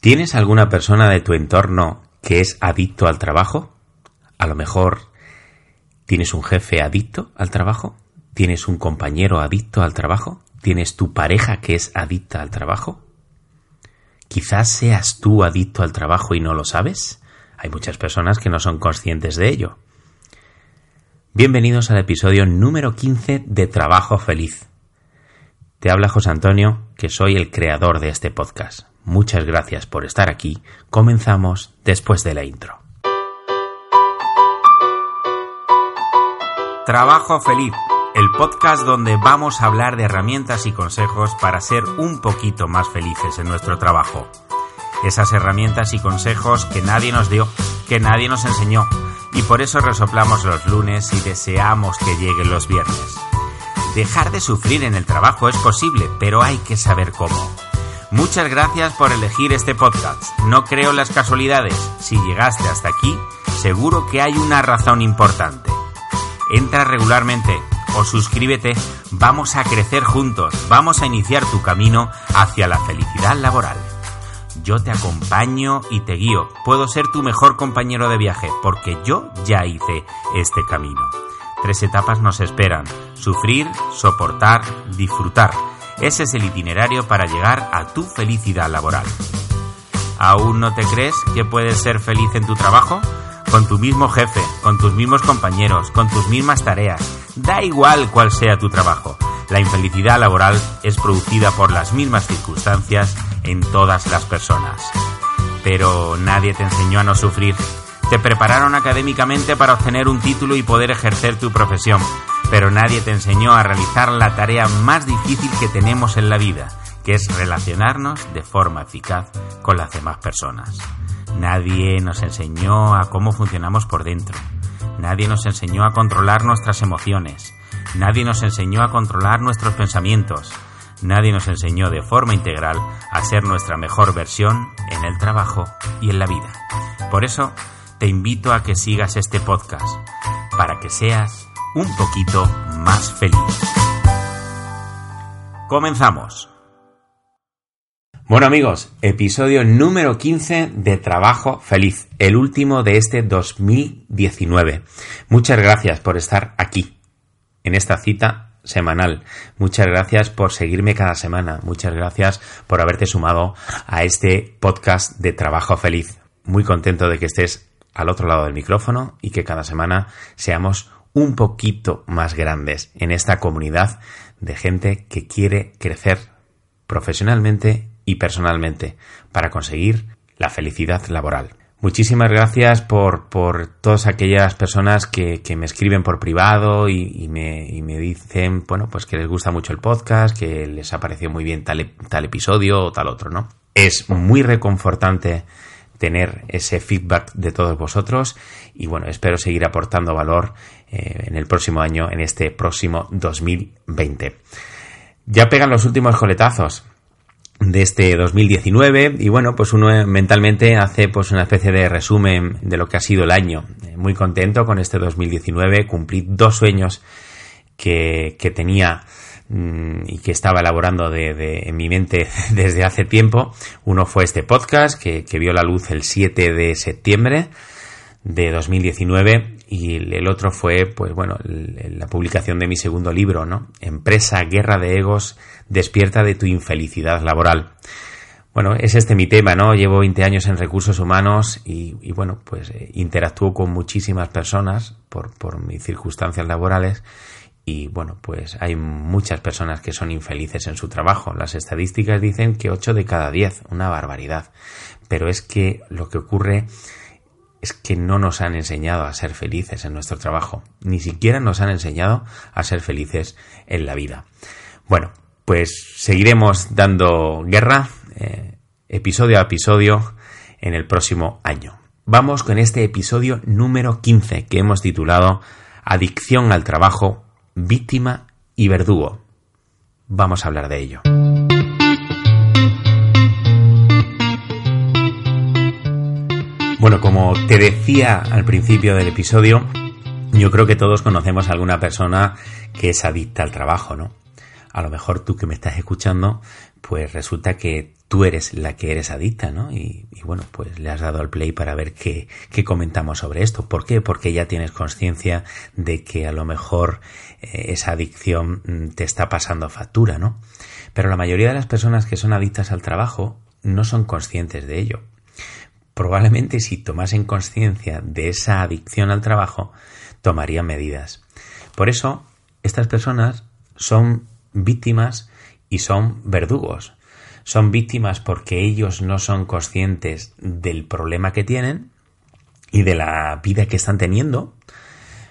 ¿Tienes alguna persona de tu entorno que es adicto al trabajo? A lo mejor tienes un jefe adicto al trabajo, tienes un compañero adicto al trabajo, tienes tu pareja que es adicta al trabajo. Quizás seas tú adicto al trabajo y no lo sabes. Hay muchas personas que no son conscientes de ello. Bienvenidos al episodio número 15 de Trabajo Feliz. Te habla José Antonio, que soy el creador de este podcast. Muchas gracias por estar aquí. Comenzamos después de la intro. Trabajo Feliz, el podcast donde vamos a hablar de herramientas y consejos para ser un poquito más felices en nuestro trabajo. Esas herramientas y consejos que nadie nos dio, que nadie nos enseñó, y por eso resoplamos los lunes y deseamos que lleguen los viernes. Dejar de sufrir en el trabajo es posible, pero hay que saber cómo. Muchas gracias por elegir este podcast. No creo en las casualidades. Si llegaste hasta aquí, seguro que hay una razón importante. Entra regularmente o suscríbete. Vamos a crecer juntos. Vamos a iniciar tu camino hacia la felicidad laboral. Yo te acompaño y te guío. Puedo ser tu mejor compañero de viaje porque yo ya hice este camino. Tres etapas nos esperan. Sufrir, soportar, disfrutar. Ese es el itinerario para llegar a tu felicidad laboral. ¿Aún no te crees que puedes ser feliz en tu trabajo? Con tu mismo jefe, con tus mismos compañeros, con tus mismas tareas. Da igual cuál sea tu trabajo. La infelicidad laboral es producida por las mismas circunstancias en todas las personas. Pero nadie te enseñó a no sufrir. Te prepararon académicamente para obtener un título y poder ejercer tu profesión pero nadie te enseñó a realizar la tarea más difícil que tenemos en la vida, que es relacionarnos de forma eficaz con las demás personas. Nadie nos enseñó a cómo funcionamos por dentro. Nadie nos enseñó a controlar nuestras emociones. Nadie nos enseñó a controlar nuestros pensamientos. Nadie nos enseñó de forma integral a ser nuestra mejor versión en el trabajo y en la vida. Por eso, te invito a que sigas este podcast, para que seas un poquito más feliz. Comenzamos. Bueno amigos, episodio número 15 de Trabajo Feliz, el último de este 2019. Muchas gracias por estar aquí, en esta cita semanal. Muchas gracias por seguirme cada semana. Muchas gracias por haberte sumado a este podcast de Trabajo Feliz. Muy contento de que estés al otro lado del micrófono y que cada semana seamos un poquito más grandes en esta comunidad de gente que quiere crecer profesionalmente y personalmente para conseguir la felicidad laboral. Muchísimas gracias por, por todas aquellas personas que, me escriben por privado y, me, y, me, dicen, bueno, pues que les gusta mucho el podcast, que les ha parecido muy bien tal, tal episodio o tal otro, ¿no? Es muy reconfortante tener ese feedback de todos vosotros y bueno, espero seguir aportando valor eh, en el próximo año, en este próximo 2020. Ya pegan los últimos coletazos de este 2019 y bueno, pues uno mentalmente hace pues una especie de resumen de lo que ha sido el año. Eh, muy contento con este 2019, cumplí dos sueños que, que tenía y que estaba elaborando de, en mi mente desde hace tiempo. Uno fue este podcast que, que vio la luz el 7 de septiembre de 2019 y el otro fue, pues bueno, la publicación de mi segundo libro, ¿no? Empresa, guerra de egos, despierta de tu infelicidad laboral. Bueno, es este mi tema, ¿no? Llevo 20 años en recursos humanos y, bueno, pues eh, interactúo con muchísimas personas por, por mis circunstancias laborales y bueno, pues hay muchas personas que son infelices en su trabajo. Las estadísticas dicen que 8 de cada 10, una barbaridad. Pero es que lo que ocurre es que no nos han enseñado a ser felices en nuestro trabajo, ni siquiera nos han enseñado a ser felices en la vida. Bueno, pues seguiremos dando guerra eh, episodio a episodio en el próximo año. Vamos con este episodio número 15 que hemos titulado Adicción al trabajo, víctima y verdugo. Vamos a hablar de ello. Bueno, como te decía al principio del episodio, yo creo que todos conocemos a alguna persona que es adicta al trabajo, ¿no? A lo mejor tú que me estás escuchando, pues resulta que tú eres la que eres adicta, ¿no? Y, bueno, pues le has dado al play para ver qué, qué, comentamos sobre esto. ¿Por qué? Porque ya tienes conciencia de que a lo mejor eh, esa adicción mm, te está pasando factura, ¿no? Pero la mayoría de las personas que son adictas al trabajo no son conscientes de ello. Probablemente si tomasen conciencia de esa adicción al trabajo, tomarían medidas. Por eso, estas personas son víctimas y son verdugos. Son víctimas porque ellos no son conscientes del problema que tienen y de la vida que están teniendo.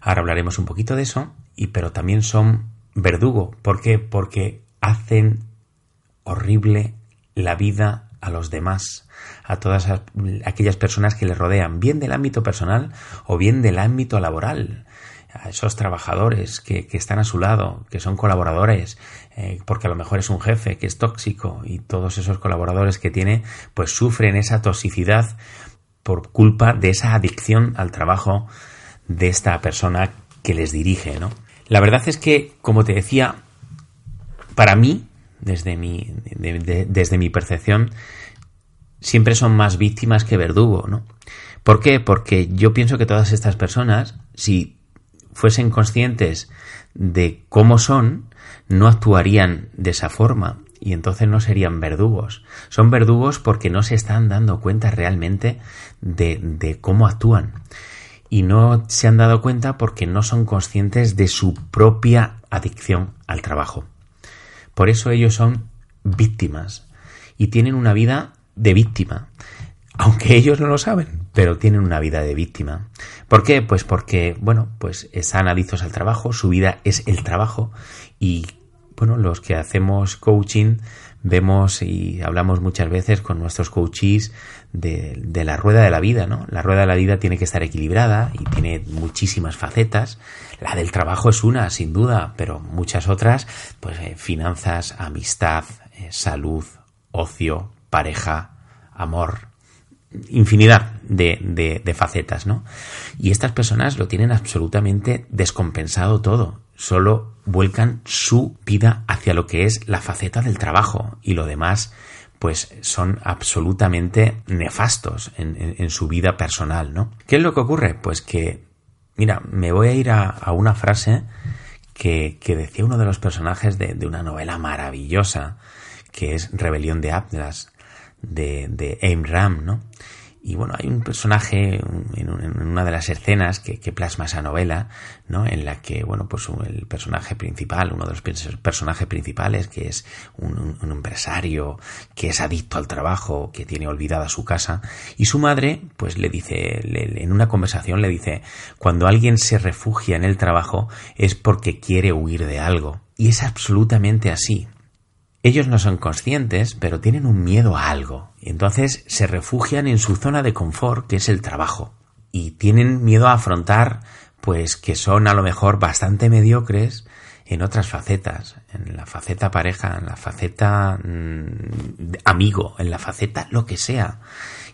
Ahora hablaremos un poquito de eso. Y pero también son verdugo. ¿Por qué? Porque hacen horrible la vida a los demás, a todas aquellas personas que les rodean, bien del ámbito personal o bien del ámbito laboral a esos trabajadores que, están a su lado, que son colaboradores, eh, porque a lo mejor es un jefe que es tóxico y todos esos colaboradores que tiene, pues sufren esa toxicidad por culpa de esa adicción al trabajo de esta persona que les dirige, ¿no? La verdad es que, como te decía, para mí, desde mi, desde mi percepción, siempre son más víctimas que verdugo, ¿no? ¿Por qué? Porque yo pienso que todas estas personas, si fuesen conscientes de cómo son, no actuarían de esa forma y entonces no serían verdugos. Son verdugos porque no se están dando cuenta realmente de, de, cómo actúan. Y no se han dado cuenta porque no son conscientes de su propia adicción al trabajo. Por eso ellos son víctimas y tienen una vida de víctima aunque ellos no lo saben, pero tienen una vida de víctima. ¿Por qué? Pues porque, bueno, pues están adictos al trabajo, su vida es el trabajo y, bueno, los que hacemos coaching vemos y hablamos muchas veces con nuestros coaches de, la rueda de la vida, ¿no? La rueda de la vida tiene que estar equilibrada y tiene muchísimas facetas. La del trabajo es una, sin duda, pero muchas otras, pues eh, finanzas, amistad, eh, salud, ocio, pareja, amor, infinidad de, de, facetas, ¿no? Y estas personas lo tienen absolutamente descompensado todo. Solo vuelcan su vida hacia lo que es la faceta del trabajo y lo demás pues son absolutamente nefastos en, su vida personal, ¿no? ¿Qué es lo que ocurre? Pues que, mira, me voy a ir a, una frase que, que, decía uno de los personajes de, de, una novela maravillosa, que es Rebelión de Atlas, de, de Aim Ram, ¿no? Y bueno, hay un personaje en, una de las escenas que, plasma esa novela, ¿no? En la que, bueno, pues el personaje principal, uno de los personajes principales, que es un, empresario que es adicto al trabajo, que tiene olvidada su casa, y su madre, pues le dice, en una conversación le dice, cuando alguien se refugia en el trabajo es porque quiere huir de algo. Y es absolutamente así. Ellos no son conscientes, pero tienen un miedo a algo. Y entonces se refugian en su zona de confort, que es el trabajo. Y tienen miedo a afrontar, pues que son a lo mejor bastante mediocres en otras facetas, en la faceta pareja, en la faceta mm, amigo, en la faceta lo que sea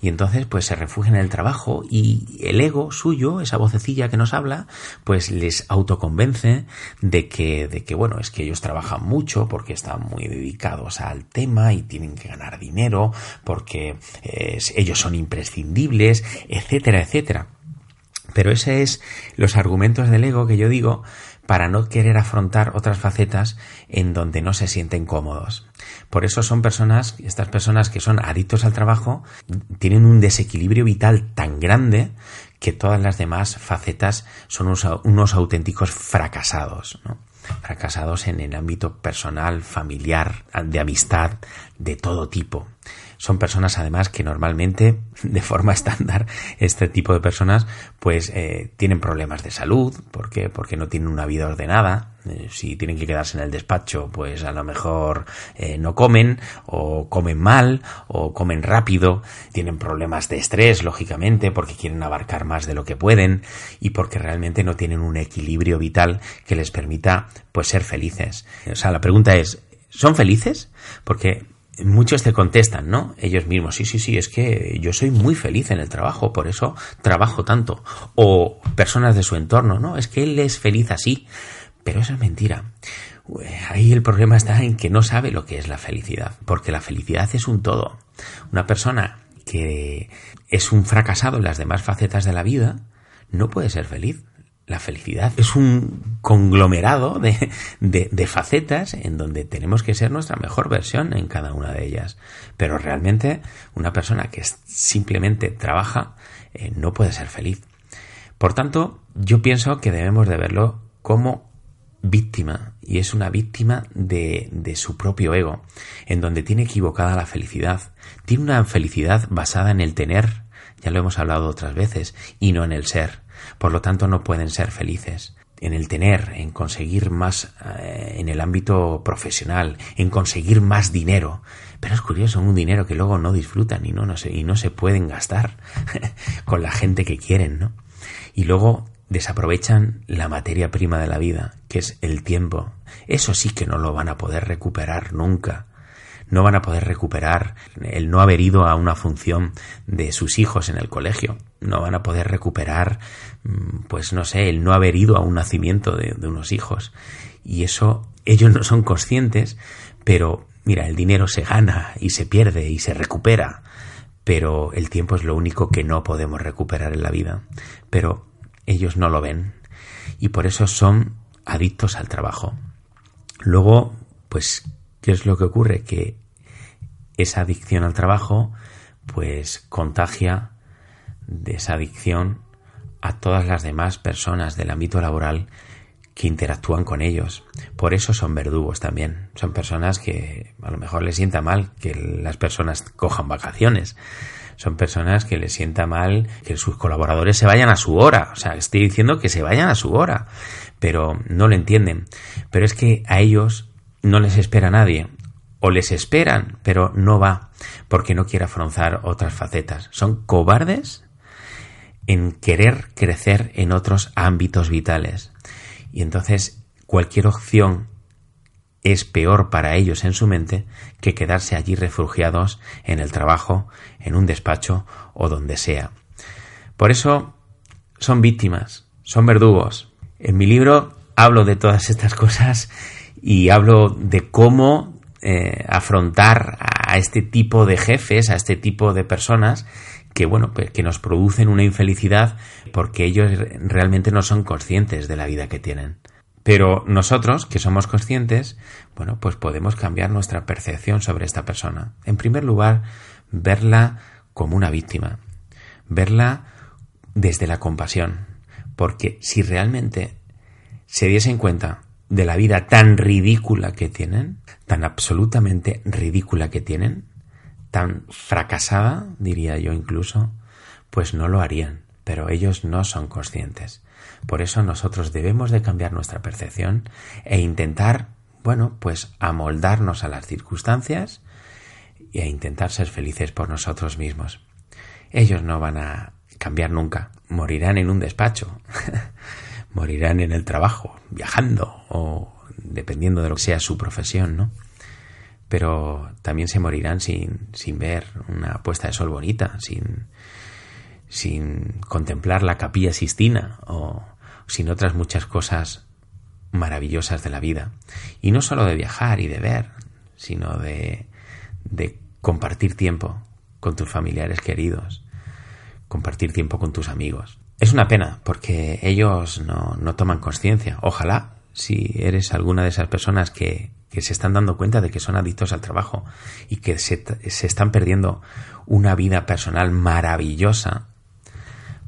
y entonces pues se refugian en el trabajo y el ego suyo, esa vocecilla que nos habla, pues les autoconvence de que, de que bueno, es que ellos trabajan mucho porque están muy dedicados al tema y tienen que ganar dinero porque eh, ellos son imprescindibles, etcétera, etcétera. Pero ese es los argumentos del ego que yo digo para no querer afrontar otras facetas en donde no se sienten cómodos. Por eso son personas, estas personas que son adictos al trabajo, tienen un desequilibrio vital tan grande que todas las demás facetas son unos, auténticos fracasados, fracasados en el ámbito personal, familiar, de amistad, de todo tipo. Son personas además que normalmente, de forma estándar, este tipo de personas pues eh, tienen problemas de salud, ¿por qué? Porque no tienen una vida ordenada, eh, si tienen que quedarse en el despacho, pues a lo mejor eh, no comen, o comen mal, o comen rápido, tienen problemas de estrés, lógicamente, porque quieren abarcar más de lo que pueden, y porque realmente no tienen un equilibrio vital que les permita pues ser felices. O sea, la pregunta es, ¿son felices? Porque muchos te contestan, ¿no? Ellos mismos, sí, sí, sí, es que yo soy muy feliz en el trabajo, por eso trabajo tanto. O personas de su entorno, ¿no? Es que él es feliz así. Pero eso es mentira. ahí el problema está en que no sabe lo que es la felicidad, porque la felicidad es un todo. Una persona que es un fracasado en las demás facetas de la vida no puede ser feliz. La felicidad es un conglomerado de, de, facetas en donde tenemos que ser nuestra mejor versión en cada una de ellas. Pero realmente una persona que simplemente trabaja eh, no puede ser feliz. Por tanto, yo pienso que debemos de verlo como víctima y es una víctima de, de, su propio ego, en donde tiene equivocada la felicidad. Tiene una felicidad basada en el tener, ya lo hemos hablado otras veces, y no en el ser. Por lo tanto, no pueden ser felices. En el tener, en conseguir más eh, en el ámbito profesional, en conseguir más dinero. Pero es curioso, un dinero que luego no disfrutan y no, no se, y no se pueden gastar con la gente que quieren, ¿no? Y luego desaprovechan la materia prima de la vida, que es el tiempo. Eso sí que no lo van a poder recuperar nunca no van a poder recuperar el no haber ido a una función de sus hijos en el colegio, no van a poder recuperar, mm, pues no sé, el no haber ido a un nacimiento de, unos hijos. Y eso ellos no son conscientes, pero mira, el dinero se gana y se pierde y se recupera, pero el tiempo es lo único que no podemos recuperar en la vida. Pero ellos no lo ven y por eso son adictos al trabajo. Luego, pues ¿Qué es lo que ocurre? Que esa adicción al trabajo pues contagia de esa adicción a todas las demás personas del ámbito laboral que interactúan con ellos. Por eso son verdugos también. Son personas que a lo mejor les sienta mal que las personas cojan vacaciones. Son personas que les sienta mal que sus colaboradores se vayan a su hora. O sea, estoy diciendo que se vayan a su hora. Pero no lo entienden. Pero es que a ellos no les espera nadie, o les esperan, pero no va, porque no quiere afrontar otras facetas. Son cobardes en querer crecer en otros ámbitos vitales. Y entonces cualquier opción es peor para ellos en su mente que quedarse allí refugiados en el trabajo, en un despacho o donde sea. Por eso son víctimas, son verdugos. En mi libro hablo de todas estas cosas y hablo de cómo eh, afrontar a este tipo de jefes, a este tipo de personas que bueno, pues, que nos producen una infelicidad porque ellos realmente no son conscientes de la vida que tienen. Pero nosotros, que somos conscientes, bueno, pues podemos cambiar nuestra percepción sobre esta persona. En primer lugar, verla como una víctima, verla desde la compasión, porque si realmente se diesen cuenta de la vida tan ridícula que tienen, tan absolutamente ridícula que tienen, tan fracasada, diría yo incluso, pues no lo harían, pero ellos no son conscientes. Por eso nosotros debemos de cambiar nuestra percepción e intentar, bueno, pues amoldarnos a las circunstancias a intentar ser felices por nosotros mismos. Ellos no van a cambiar nunca, morirán en un despacho. morirán en el trabajo, viajando o dependiendo de lo que sea su profesión, ¿no? Pero también se morirán sin, sin ver una puesta de sol bonita, sin, sin contemplar la capilla Sistina o sin otras muchas cosas maravillosas de la vida. Y no solo de viajar y de ver, sino de, de compartir tiempo con tus familiares queridos, compartir tiempo con tus amigos. Es una pena porque ellos no, no toman conciencia. Ojalá, si eres alguna de esas personas que, que, se están dando cuenta de que son adictos al trabajo y que se, se están perdiendo una vida personal maravillosa,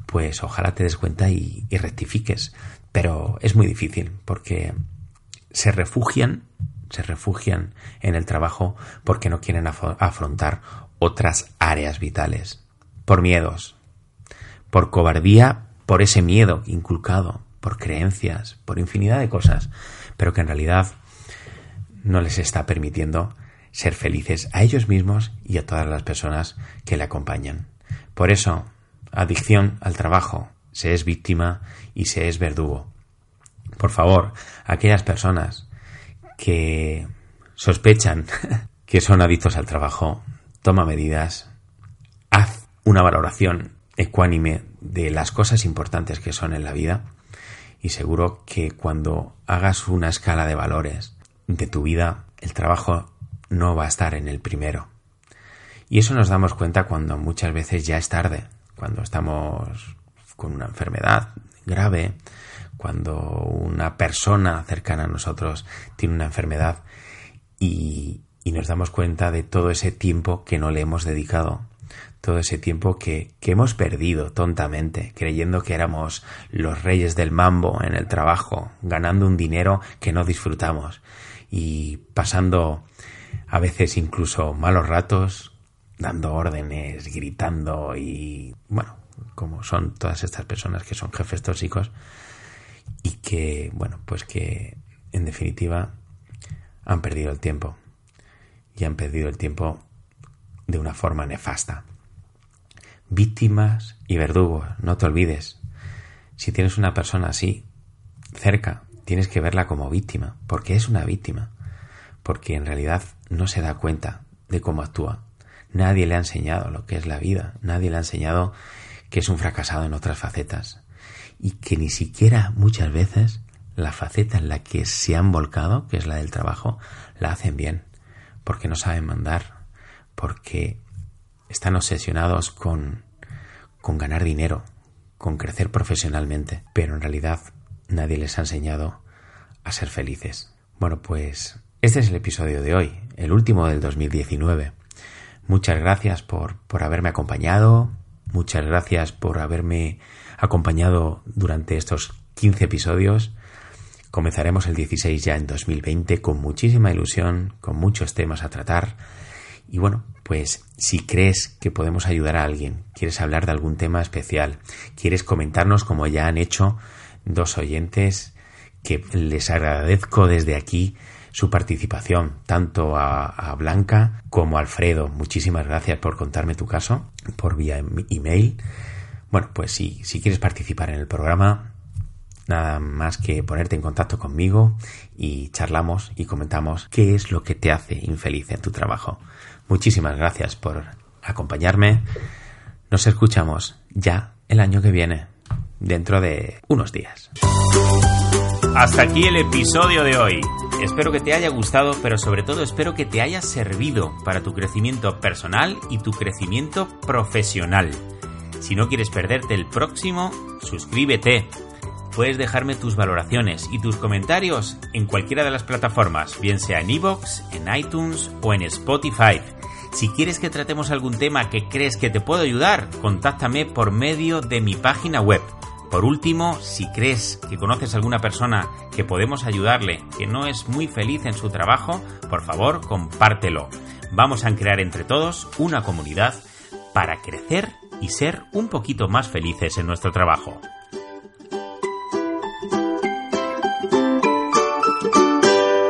pues ojalá te des cuenta y, y rectifiques. Pero es muy difícil porque se refugian, se refugian en el trabajo porque no quieren afrontar otras áreas vitales, por miedos, por cobardía, por ese miedo inculcado, por creencias, por infinidad de cosas, pero que en realidad no les está permitiendo ser felices a ellos mismos y a todas las personas que le acompañan. Por eso, adicción al trabajo, se es víctima y se es verdugo. Por favor, aquellas personas que sospechan que son adictos al trabajo, toma medidas, haz una valoración ecuánime de las cosas importantes que son en la vida y seguro que cuando hagas una escala de valores de tu vida, el trabajo no va a estar en el primero. Y eso nos damos cuenta cuando muchas veces ya es tarde, cuando estamos con una enfermedad grave, cuando una persona cercana a nosotros tiene una enfermedad y, nos damos cuenta de todo ese tiempo que no le hemos dedicado, todo ese tiempo que, que, hemos perdido tontamente, creyendo que éramos los reyes del mambo en el trabajo, ganando un dinero que no disfrutamos y pasando a veces incluso malos ratos, dando órdenes, gritando y bueno, como son todas estas personas que son jefes tóxicos y que, bueno, pues que en definitiva han perdido el tiempo y han perdido el tiempo de una forma nefasta. Víctimas y verdugos, no te olvides. Si tienes una persona así cerca, tienes que verla como víctima, porque es una víctima, porque en realidad no se da cuenta de cómo actúa. Nadie le ha enseñado lo que es la vida, nadie le ha enseñado que es un fracasado en otras facetas y que ni siquiera muchas veces la faceta en la que se han volcado, que es la del trabajo, la hacen bien, porque no saben mandar, porque están obsesionados con, con ganar dinero, con crecer profesionalmente, pero en realidad nadie les ha enseñado a ser felices. Bueno, pues este es el episodio de hoy, el último del 2019. Muchas gracias por, por haberme acompañado, Muchas gracias por haberme acompañado durante estos 15 episodios. Comenzaremos el 16 ya en 2020 con muchísima ilusión, con muchos temas a tratar. Y bueno, pues si crees que podemos ayudar a alguien, quieres hablar de algún tema especial, quieres comentarnos como ya han hecho dos oyentes, que les agradezco desde aquí su participación, tanto a, Blanca como a Alfredo. Muchísimas gracias por contarme tu caso por vía email. Bueno, pues si, si quieres participar en el programa, nada más que ponerte en contacto conmigo y charlamos y comentamos qué es lo que te hace infeliz en tu trabajo. Muchísimas gracias por acompañarme. Nos escuchamos ya el año que viene, dentro de unos días. Hasta aquí el episodio de hoy. Espero que te haya gustado, pero sobre todo espero que te haya servido para tu crecimiento personal y tu crecimiento profesional. Si no quieres perderte el próximo, suscríbete. Puedes dejarme tus valoraciones y tus comentarios en cualquiera de las plataformas, bien sea en iVoox, en iTunes o en Spotify. Si quieres que tratemos algún tema que crees que te puedo ayudar, contáctame por medio de mi página web por último, si crees que conoces a alguna persona que podemos ayudarle, que no es muy feliz en su trabajo, por favor, compártelo. Vamos a crear entre todos una comunidad para crecer y ser un poquito más felices en nuestro trabajo.